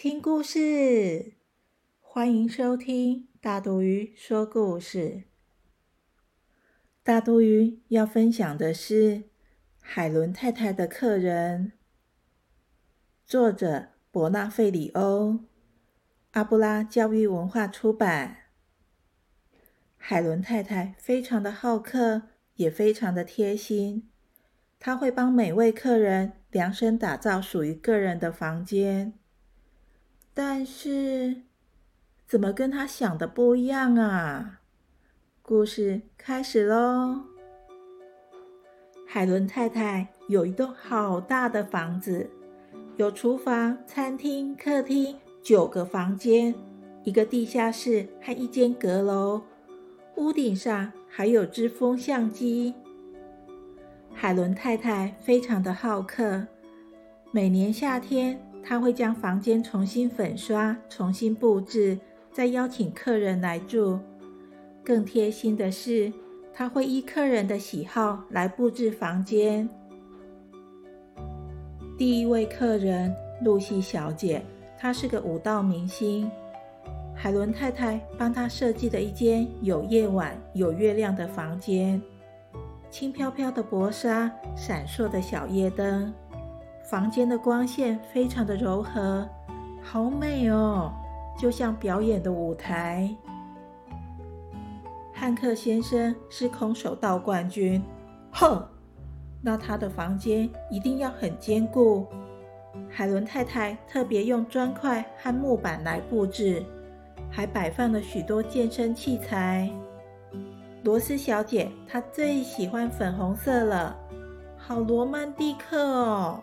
听故事！欢迎收听大肚鱼说故事。大肚鱼要分享的是海伦太太的客人，作者伯纳费里欧，阿布拉教育文化出版。海伦太太非常的好客，也非常的贴心，她会帮每位客人。量身打造属于个人的房间，但是怎么跟他想的不一样啊？故事开始喽！海伦太太有一栋好大的房子，有厨房、餐厅、客厅九个房间，一个地下室和一间阁楼，屋顶上还有只风向机。海伦太太非常的好客，每年夏天，他会将房间重新粉刷、重新布置，再邀请客人来住。更贴心的是，他会依客人的喜好来布置房间。第一位客人露西小姐，她是个舞蹈明星。海伦太太帮她设计的一间有夜晚、有月亮的房间。轻飘飘的薄纱，闪烁的小夜灯，房间的光线非常的柔和，好美哦，就像表演的舞台。汉克先生是空手道冠军，哼，那他的房间一定要很坚固。海伦太太特别用砖块和木板来布置，还摆放了许多健身器材。罗斯小姐，她最喜欢粉红色了，好罗曼蒂克哦！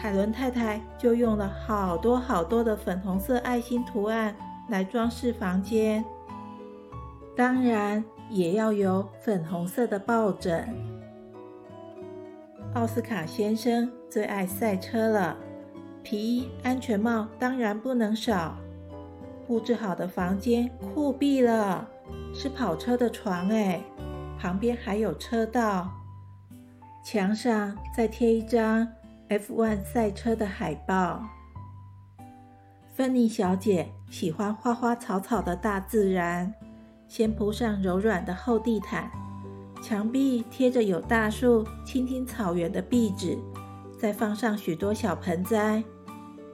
海伦太太就用了好多好多的粉红色爱心图案来装饰房间，当然也要有粉红色的抱枕。奥斯卡先生最爱赛车了，皮衣、安全帽当然不能少。布置好的房间酷毙了。是跑车的床哎，旁边还有车道，墙上再贴一张 F1 赛车的海报。芬妮小姐喜欢花花草草的大自然，先铺上柔软的厚地毯，墙壁贴着有大树、青青草原的壁纸，再放上许多小盆栽，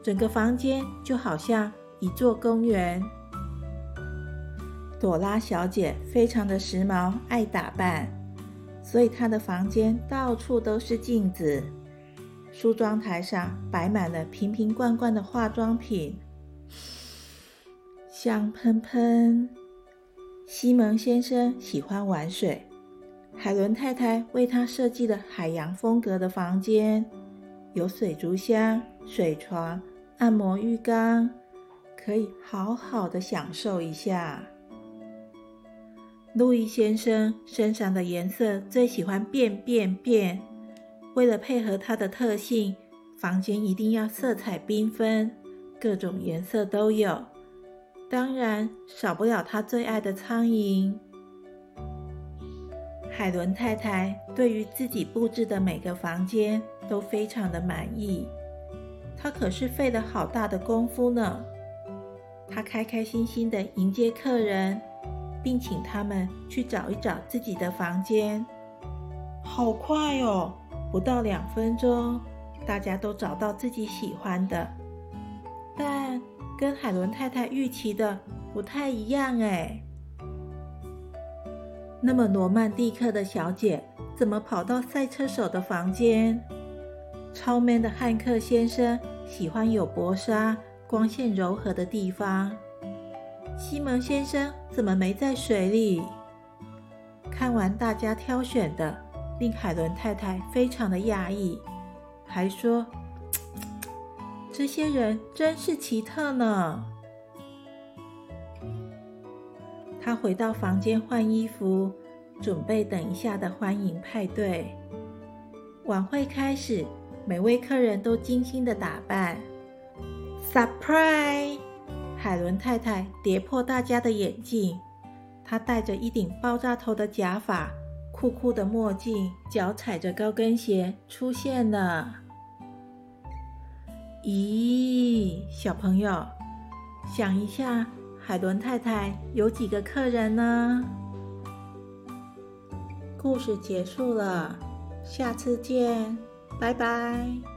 整个房间就好像一座公园。朵拉小姐非常的时髦，爱打扮，所以她的房间到处都是镜子。梳妆台上摆满了瓶瓶罐罐的化妆品，香喷喷。西蒙先生喜欢玩水，海伦太太为他设计了海洋风格的房间，有水族箱、水床、按摩浴缸，可以好好的享受一下。路易先生身上的颜色最喜欢变变变，为了配合它的特性，房间一定要色彩缤纷，各种颜色都有。当然少不了他最爱的苍蝇。海伦太太对于自己布置的每个房间都非常的满意，她可是费了好大的功夫呢。她开开心心的迎接客人。并请他们去找一找自己的房间。好快哦，不到两分钟，大家都找到自己喜欢的。但跟海伦太太预期的不太一样哎。那么罗曼蒂克的小姐怎么跑到赛车手的房间？超 man 的汉克先生喜欢有薄纱、光线柔和的地方。西蒙先生怎么没在水里？看完大家挑选的，令海伦太太非常的讶异，还说：“这些人真是奇特呢。他回到房间换衣服，准备等一下的欢迎派对。晚会开始，每位客人都精心的打扮。Surprise！海伦太太跌破大家的眼镜。她戴着一顶爆炸头的假发，酷酷的墨镜，脚踩着高跟鞋出现了。咦，小朋友，想一下。海伦太太有几个客人呢？故事结束了，下次见，拜拜。